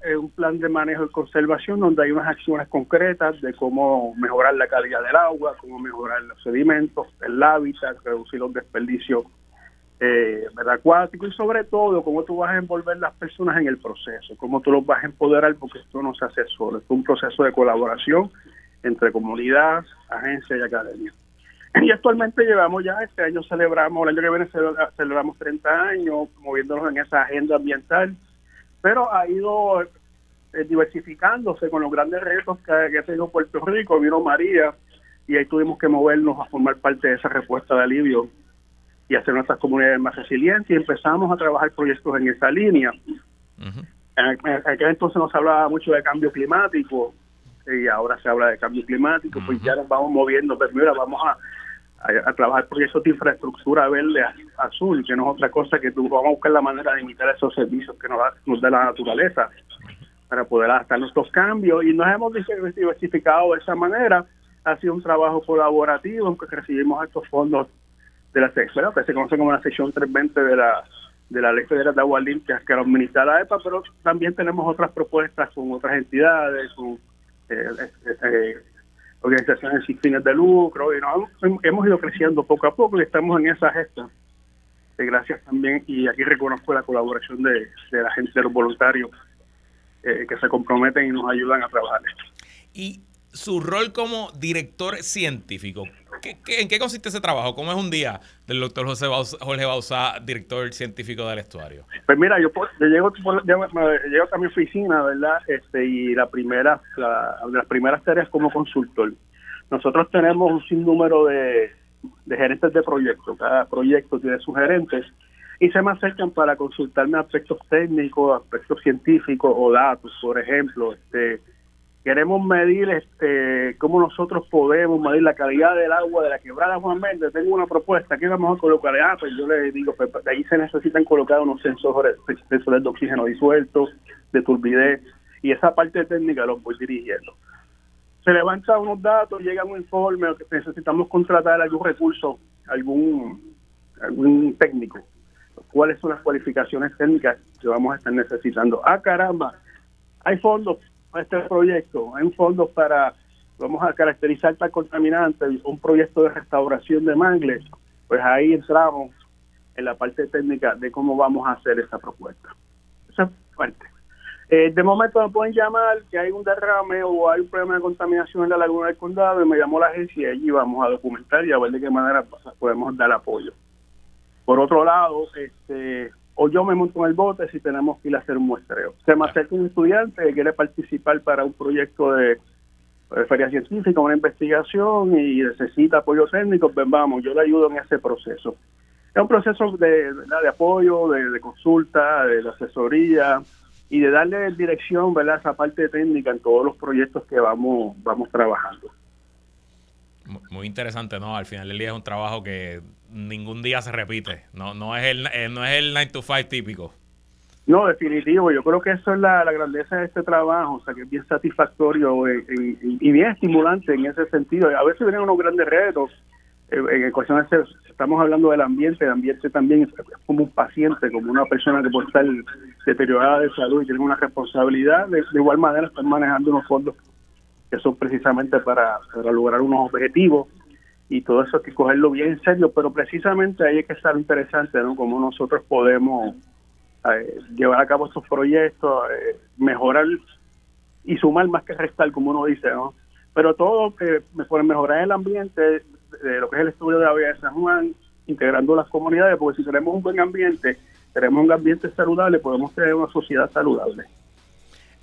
Speaker 3: eh, un plan de manejo y conservación donde hay unas acciones concretas de cómo mejorar la calidad del agua, cómo mejorar los sedimentos, el hábitat, reducir los desperdicios eh, acuáticos y sobre todo cómo tú vas a envolver las personas en el proceso, cómo tú los vas a empoderar porque esto no se hace solo, es un proceso de colaboración entre comunidad, agencia y academia. Y actualmente llevamos ya, este año celebramos, el año que viene celebramos 30 años moviéndonos en esa agenda ambiental, pero ha ido eh, diversificándose con los grandes retos que, ha tenido Puerto Rico, vino María y ahí tuvimos que movernos a formar parte de esa respuesta de alivio y hacer nuestras comunidades más resilientes y empezamos a trabajar proyectos en esa línea. en, aquel entonces nos hablaba mucho de cambio climático y ahora se habla de cambio climático, pues ya nos vamos moviendo, pero mira, vamos a, a, trabajar proyectos de infraestructura verde azul, que no es otra cosa que tú vamos a buscar la manera de imitar esos servicios que nos da, nos da la naturaleza para poder adaptar nuestros cambios y nos hemos diversificado de esa manera. Ha sido un trabajo colaborativo en que recibimos estos fondos de la sección, que se conoce como la sección 320 de la de la Ley Federal de Agua Limpia que lo administra la EPA, pero también tenemos otras propuestas con otras entidades, con eh, eh, eh organizaciones sin fines de lucro, y hemos ido creciendo poco a poco y estamos en esa gesta. gracias también, y aquí reconozco la colaboración de, la gente, de los voluntarios eh, que se comprometen y nos ayudan a trabajar.
Speaker 1: Y su rol como director científico, en qué consiste ese trabajo? ¿Cómo es un día del doctor José Jorge Bausá, director científico del estuario?
Speaker 3: Pues mira, yo, llego, llego, a mi oficina, ¿verdad? Este, y la primera, de las primeras tareas como consultor. Nosotros tenemos un sinnúmero de, de gerentes de proyectos. Cada proyecto tiene sus gerentes y se me acercan para consultarme aspectos técnicos, aspectos científicos o datos. Por ejemplo, este queremos medir este cómo nosotros podemos medir la calidad del agua de la quebrada Juan Méndez. Tengo una propuesta, ¿qué vamos a colocar? Ah, pues yo le digo, pues de ahí se necesitan colocar unos sensores, sensores de oxígeno disuelto, de turbidez, y esa parte técnica los voy dirigiendo. Se levantan unos datos, llega un informe, necesitamos contratar algún recurso, algún, algún técnico. ¿Cuáles son las cualificaciones técnicas que vamos a estar necesitando? Ah, caramba, hay fondos este proyecto. Hay fondos para vamos a caracterizar tal contaminante, un proyecto de restauración de mangles, pues ahí entramos en la parte técnica de cómo vamos a hacer esa propuesta. Esa es parte. Eh, de momento me pueden llamar que hay un derrame o hay un problema de contaminación en la laguna del condado y me llamó la agencia y allí vamos a documentar y a ver de qué manera podemos dar apoyo. Por otro lado, este, o yo me monto en el bote si tenemos que ir a hacer un muestreo. Se me acerca un estudiante que quiere participar para un proyecto de, feria científica, una investigación y necesita apoyo técnico, pues vamos, yo le ayudo en ese proceso. Es un proceso de, de apoyo, de, de consulta, de asesoría, y de darle dirección ¿verdad? a esa parte técnica en todos los proyectos que vamos, vamos trabajando.
Speaker 1: Muy interesante, ¿no? Al final del día es un trabajo que ningún día se repite, no no es el, eh, no es el 9 to 5 típico.
Speaker 3: No, definitivo, yo creo que eso es la, grandeza de este trabajo, o sea, que es bien satisfactorio y, y bien estimulante en ese sentido. A veces vienen unos grandes retos, eh, en ecuaciones estamos hablando del ambiente, el ambiente también es como un paciente, como una persona que puede estar deteriorada de salud y tiene una responsabilidad, de, igual manera están manejando unos fondos que son precisamente para, lograr unos objetivos y todo eso hay que cogerlo bien en serio, pero precisamente ahí es que está lo interesante, ¿no? Cómo nosotros podemos eh, llevar a cabo estos proyectos, eh, mejorar y sumar más que restar, como uno dice, ¿no? Pero todo eh, por mejorar el ambiente, de lo que es el estudio de la vida de San Juan, integrando las comunidades, porque si tenemos un buen ambiente, tenemos un ambiente saludable, podemos tener una sociedad saludable.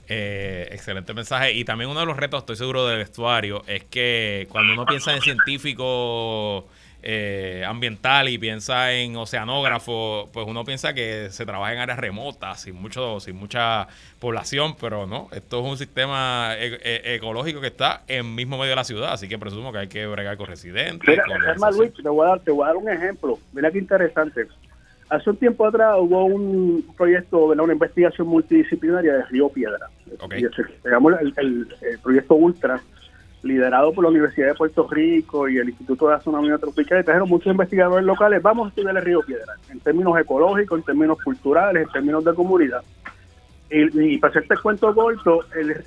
Speaker 1: Eh, excelente mensaje. Y también uno de los retos, estoy seguro, del vestuario, es que cuando uno piensa en científicos eh, ambiental y piensa en oceanógrafo, pues uno piensa que se trabaja en áreas remotas, sin mucho, sin mucha población, pero no, esto es un sistema e, e, ecológico que está en mismo medio de la ciudad, así que presumo que hay que bregar con residentes.
Speaker 3: Mira, Luis, te voy, a dar, te voy a dar un ejemplo. Mira qué interesante. Hace un tiempo atrás hubo un proyecto, una investigación multidisciplinaria de Río Piedra. Okay. el, el proyecto Ultra liderado por la Universidad de Puerto Rico y el Instituto de Astronomía Tropical, trajeron muchos investigadores locales, vamos a estudiar el río Piedra, en términos ecológicos, en términos culturales, en términos de comunidad. Y, para hacerte cuento corto,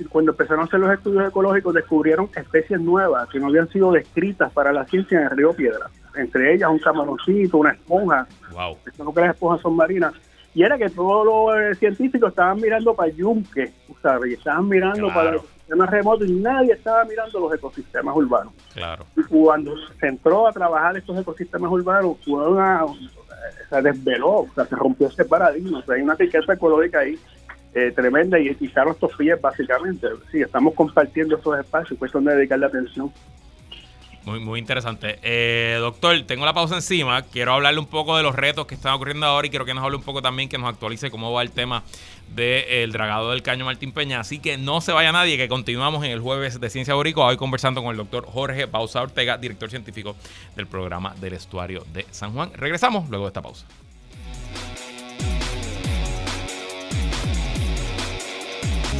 Speaker 3: cuando empezaron a hacer los estudios ecológicos, descubrieron especies nuevas que no habían sido descritas para la ciencia en el río Piedra. Entre ellas un camaroncito, una esponja. Wow. Eso que las esponjas son marinas. Y era que todos los eh, científicos estaban mirando para Yunque, ¿sabes? Y estaban mirando para ecosistemas remotos y nadie estaba mirando los ecosistemas urbanos.
Speaker 1: Claro.
Speaker 3: Y cuando se entró a trabajar estos ecosistemas urbanos, fue una, se desveló, o sea, se rompió ese paradigma. O sea, hay una riqueza ecológica ahí eh, tremenda y quitaron estos pies básicamente. Sí, estamos compartiendo esos espacios, cuestión de dedicarle atención.
Speaker 1: Muy, muy interesante. Eh, doctor, tengo la pausa encima. Quiero hablarle un poco de los retos que están ocurriendo ahora y quiero que nos hable un poco también, que nos actualice cómo va el tema del dragado del caño Martín Peña. Así que no se vaya nadie, que continuamos en el jueves de Ciencia Boricua, hoy conversando con el doctor Jorge Bausa Ortega, director científico del programa del estuario de San Juan. Regresamos luego de esta pausa.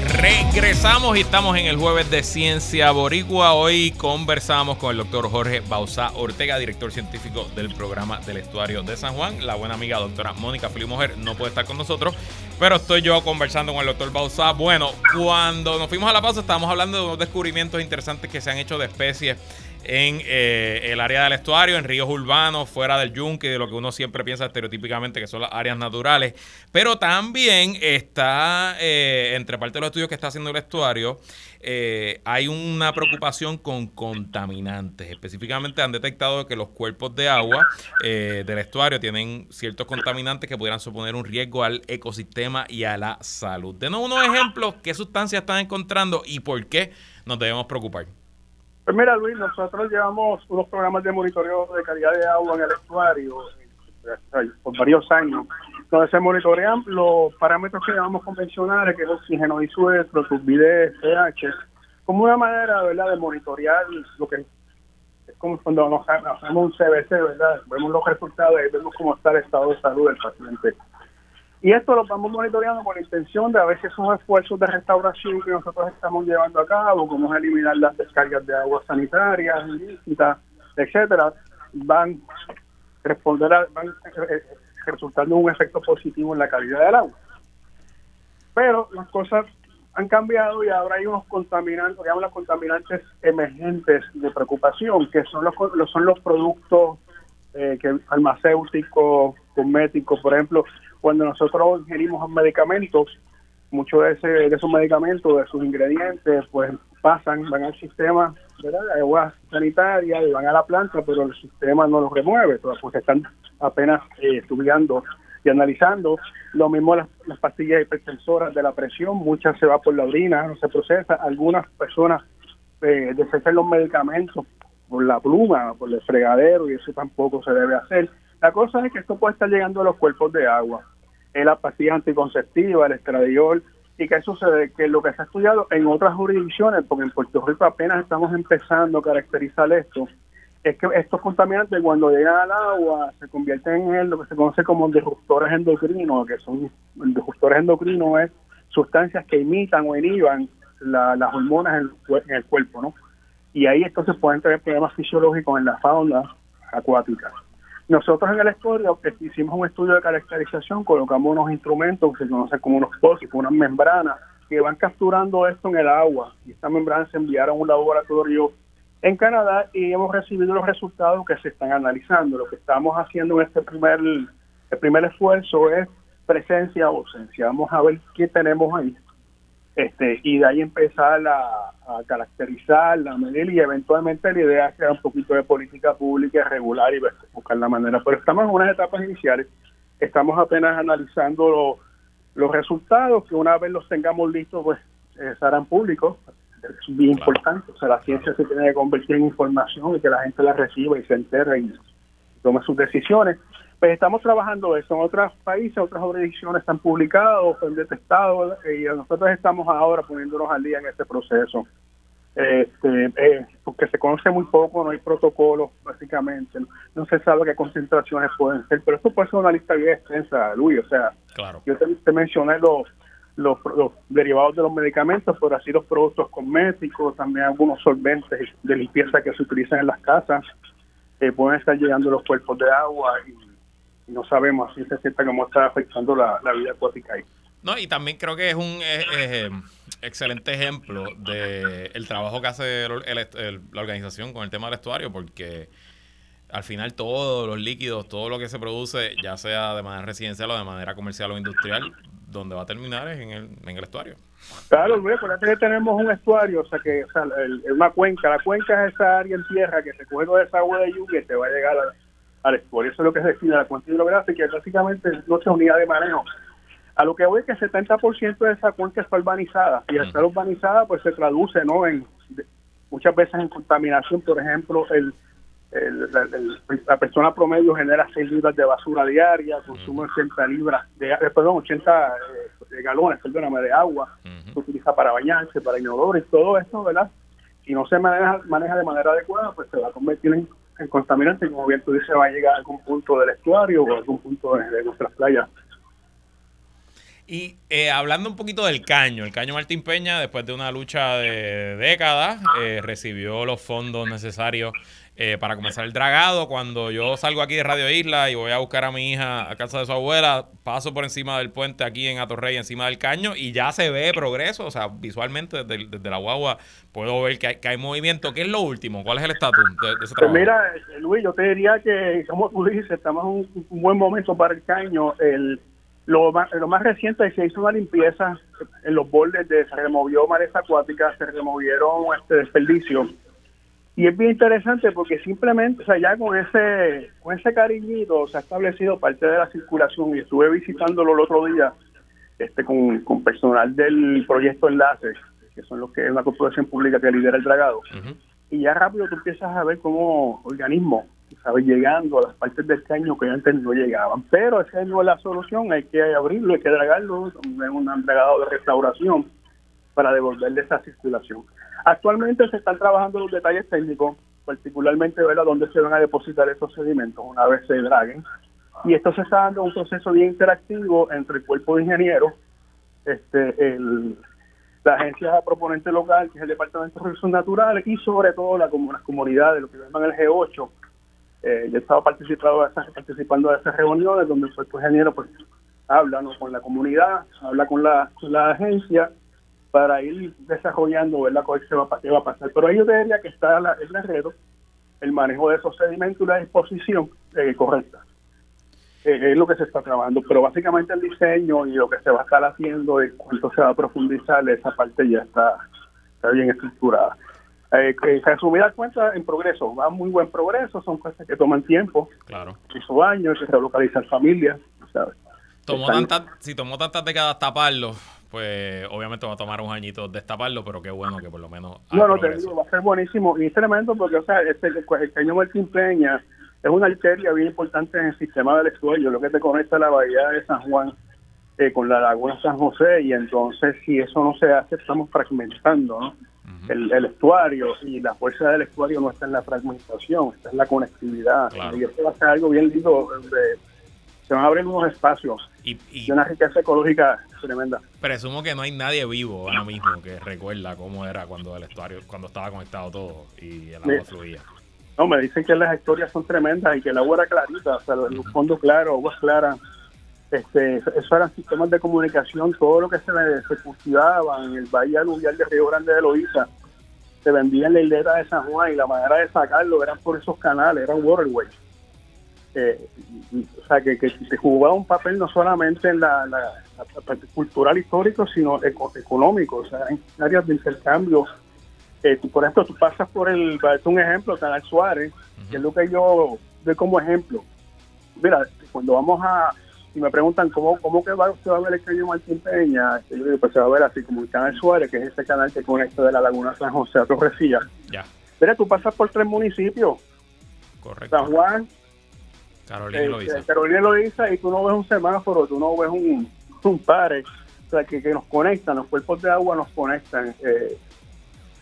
Speaker 1: Regresamos y estamos en el jueves de Ciencia Boricua. Hoy conversamos con el doctor Jorge Bausa Ortega, director científico del programa del estuario de San Juan. La buena amiga doctora Mónica Mujer no puede estar con nosotros, pero estoy yo conversando con el doctor Bausa. Bueno, cuando nos fuimos a la pausa estábamos hablando de unos descubrimientos interesantes que se han hecho de especies en eh, el área del estuario, en ríos urbanos, fuera del yunque, de lo que uno siempre piensa estereotípicamente que son las áreas naturales. Pero también está, eh, entre parte de los estudios que está haciendo el estuario, eh, hay una preocupación con contaminantes. Específicamente han detectado que los cuerpos de agua del estuario tienen ciertos contaminantes que pudieran suponer un riesgo al ecosistema y a la salud. Denos unos ejemplos, qué sustancias están encontrando y por qué nos debemos preocupar.
Speaker 3: Pues mira, Luis, nosotros llevamos unos programas de monitoreo de calidad de agua en el estuario eh, por varios años, donde se monitorean los parámetros que llamamos convencionales, que es oxígeno disuelto, turbidez, pH, como una manera ¿verdad? de monitorear lo que es como cuando nos hacemos un CBC, ¿verdad? Vemos los resultados y vemos cómo está el estado de salud del paciente. Y esto lo vamos monitoreando con la intención de a veces esos esfuerzos de restauración que nosotros estamos llevando a cabo, como es eliminar las descargas de agua sanitarias, ilícitas, etcétera, van responder van eh, resultando un efecto positivo en la calidad del agua. Pero las cosas han cambiado y ahora hay unos contaminantes, digamos los contaminantes emergentes de preocupación, que son los, son los productos eh, que farmacéuticos, cosméticos, por ejemplo, cuando nosotros ingerimos medicamentos, muchos de, de esos medicamentos, de sus ingredientes, pues pasan, van al sistema ¿verdad? de agua sanitaria y van a la planta, pero el sistema no los remueve, porque están apenas eh, estudiando y analizando. Lo mismo las, pastillas hipertensoras de la presión, muchas se va por la orina, no se procesa. Algunas personas eh, desechan los medicamentos por la pluma, por el fregadero y eso tampoco se debe hacer. La cosa es que esto puede estar llegando a los cuerpos de agua. La pastilla anticonceptiva, el estradiol, y que sucede que lo que se ha estudiado en otras jurisdicciones, porque en Puerto Rico apenas estamos empezando a caracterizar esto, es que estos contaminantes cuando llegan al agua se convierten en lo que se conoce como disruptores endocrinos, que son disruptores endocrinos es sustancias que imitan o inhiban las hormonas en, el cuerpo, ¿no? Y ahí entonces pueden tener problemas fisiológicos en la fauna acuática. Nosotros en el estudio hicimos un estudio de caracterización, colocamos unos instrumentos que se conocen como unos pósitos, unas membranas que van capturando esto en el agua y estas membranas se enviaron a un laboratorio en Canadá y hemos recibido los resultados que se están analizando. Lo que estamos haciendo en este primer, el primer esfuerzo es presencia o ausencia. Vamos a ver qué tenemos ahí. Este, y de ahí empezar a, a caracterizar, a medir y eventualmente la idea es crear un poquito de política pública regular y buscar la manera. Pero estamos en unas etapas iniciales, estamos apenas analizando los resultados, que una vez los tengamos listos, pues eh, serán públicos es bien importante. O sea, la ciencia se tiene que convertir en información y que la gente la reciba y se entere y tome sus decisiones. Pues estamos trabajando eso. En otros países, otras jurisdicciones están publicados, están detestados y nosotros estamos ahora poniéndonos al día en este proceso. Este, eh, porque se conoce muy poco, no hay protocolos, básicamente. No, se sabe qué concentraciones pueden ser, pero esto puede ser una lista bien extensa, Luis. O sea, claro. yo te, te mencioné los los, derivados de los medicamentos, pero así los productos cosméticos, también algunos solventes de limpieza que se utilizan en las casas, eh, pueden estar llegando a los cuerpos de agua y, no sabemos si se sienta cómo está afectando la, vida acuática ahí.
Speaker 1: No, y también creo que es un eh, excelente ejemplo de el trabajo que hace la organización con el tema del estuario, porque al final todos los líquidos, todo lo que se produce, ya sea de manera residencial o de manera comercial o industrial, donde va a terminar es en el, en el estuario.
Speaker 3: Claro, Luis, acuérdate que tenemos un estuario, o sea, que o sea, una cuenca. La cuenca es esa área en tierra que se coge toda esa agua de lluvia y te va a llegar al estuario. Eso es lo que se define la cuenca hidrográfica, es básicamente nuestra unidad de manejo. A lo que voy es que el 70% de esa cuenca está urbanizada y al estar urbanizada pues se traduce no en muchas veces en contaminación, por ejemplo, el la, persona promedio genera 6 libras de basura diaria, consume 80 libras, de, eh, perdón, 80 eh, galones, perdóname, de agua, se utiliza para bañarse, para inodores, todo esto, ¿verdad? Si no se maneja, maneja de manera adecuada, pues se va a convertir en, contaminante y como bien tú dices, va a llegar a algún punto del estuario o a algún punto de, nuestras playas.
Speaker 1: Y eh, hablando un poquito del caño, el caño Martín Peña, después de una lucha de décadas, recibió los fondos necesarios eh, para comenzar el dragado. Cuando yo salgo aquí de Radio Isla y voy a buscar a mi hija a casa de su abuela, paso por encima del puente aquí en Atorrey, encima del caño, y ya se ve progreso. O sea, visualmente desde, la guagua puedo ver que hay, que hay, movimiento. ¿Qué es lo último? ¿Cuál es el estatus de, ese pues trabajo?
Speaker 3: mira, Luis, yo te diría que, como tú dices, estamos en un, buen momento para el caño. El, lo, más, lo más reciente es que se hizo una limpieza en los bordes, de, se removió maleza acuática, se removieron este desperdicio y es bien interesante porque simplemente, o sea, ya con ese, con ese cariñito se ha establecido parte de la circulación y estuve visitándolo el otro día este con, personal del proyecto Enlaces, que son los que es una corporación pública que lidera el dragado. Y ya rápido tú empiezas a ver cómo organismos, ¿sabes? Llegando a las partes del caño que antes no llegaban. Pero esa no es la solución, hay que abrirlo, hay que dragarlo, en un dragado de restauración para devolverle esa circulación. Actualmente se están trabajando los detalles técnicos, particularmente ver a dónde se van a depositar esos sedimentos una vez se draguen. Y esto se está dando un proceso bien interactivo entre el cuerpo de ingenieros, este, el, la agencia proponente local, que es el Departamento de Recursos Naturales, y sobre todo la, las comunidades, lo que llaman el G8. Eh, yo he estado participando de, esas, participando de esas reuniones donde el cuerpo ingeniero pues, habla con la comunidad, habla con la, con la agencia para ir desarrollando ver la cosa que va, qué va a pasar. Pero ahí yo diría que está la, el herrero, el manejo de esos sedimentos y la disposición eh, correcta. Eh, es lo que se está trabajando, pero básicamente el diseño y lo que se va a estar haciendo y cuánto se va a profundizar, esa parte ya está, está bien estructurada. Eh, que resumida cuenta en progreso, va muy buen progreso, son cosas que toman tiempo,
Speaker 1: Claro.
Speaker 3: hizo años, que relocalizar familias, ¿sabes?
Speaker 1: Tomó
Speaker 3: Están-
Speaker 1: tantas, si tomó tantas décadas taparlo, pues obviamente va a tomar un añito destaparlo, pero qué bueno que por lo menos
Speaker 3: No, no, te digo, va a ser buenísimo y es tremendo porque, o sea, este, el cañón Martín Peña es una arteria bien importante en el sistema del estuario, lo que te conecta la bahía de San Juan eh, con la laguna San José y entonces si eso no se hace estamos fragmentando ¿no? el, el estuario y la fuerza del estuario no está en la fragmentación, está en la conectividad
Speaker 1: Claro.
Speaker 3: y eso va a ser algo bien lindo, eh, se van a abrir unos espacios
Speaker 1: Y,
Speaker 3: una riqueza ecológica tremenda.
Speaker 1: presumo que no hay nadie vivo ahora mismo que recuerda cómo era cuando el estuario, cuando estaba conectado todo y el agua
Speaker 3: Sí.
Speaker 1: fluía.
Speaker 3: No, me dicen que las historias son tremendas y que el agua era clarita, o sea, los fondos claros, aguas claras. Este, eso eran sistemas de comunicación, todo lo que se, se cultivaba en el Valle Aluvial de Río Grande de Loíza, se vendía en la isleta de San Juan y la manera de sacarlo eran por esos canales, eran waterways. Eh, o sea, que, que se jugaba un papel no solamente en la, la- la parte cultural histórico, sino eco- económico, o sea, en áreas de intercambio eh, tú, por ejemplo, tú pasas por el, para darte un ejemplo, Canal Suárez, que es lo que yo doy como ejemplo. Mira, cuando vamos a, y me preguntan cómo, cómo que va, se va a ver el cañón Martín Peña, yo digo, pues se va a ver así como el Canal Suárez, que es ese canal que conecta de la Laguna San José a Torrecilla.
Speaker 1: Ya,
Speaker 3: Mira, tú pasas por tres municipios,
Speaker 1: correcto.
Speaker 3: San Juan,
Speaker 1: Carolina
Speaker 3: eh,
Speaker 1: lo dice.
Speaker 3: eh, Carolina Loíza, y tú no ves un semáforo, tú no ves un, un pare, o sea, que, que nos conectan, los cuerpos de agua nos conectan, eh,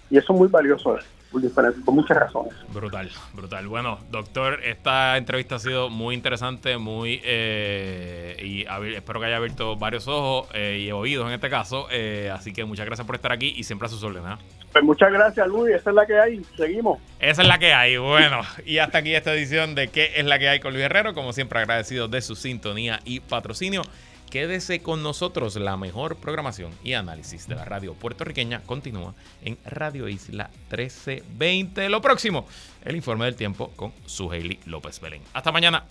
Speaker 3: y eso es muy valioso, por muchas razones.
Speaker 1: Brutal, brutal. Bueno, doctor, esta entrevista ha sido muy interesante, muy eh, y espero que haya abierto varios ojos eh, y oídos en este caso. eh, así que muchas gracias por estar aquí y siempre a sus órdenes. ¿ah?
Speaker 3: Pues muchas gracias, Luis. Esa es la que hay. Seguimos.
Speaker 1: Esa es la que hay. Bueno, y hasta aquí esta edición de ¿Qué es la que hay con Luis Herrero? Como siempre, agradecido de su sintonía y patrocinio. Quédese con nosotros. La mejor programación y análisis de la radio puertorriqueña continúa en Radio Isla 1320. Lo próximo, el informe del tiempo con su López Belén. Hasta mañana.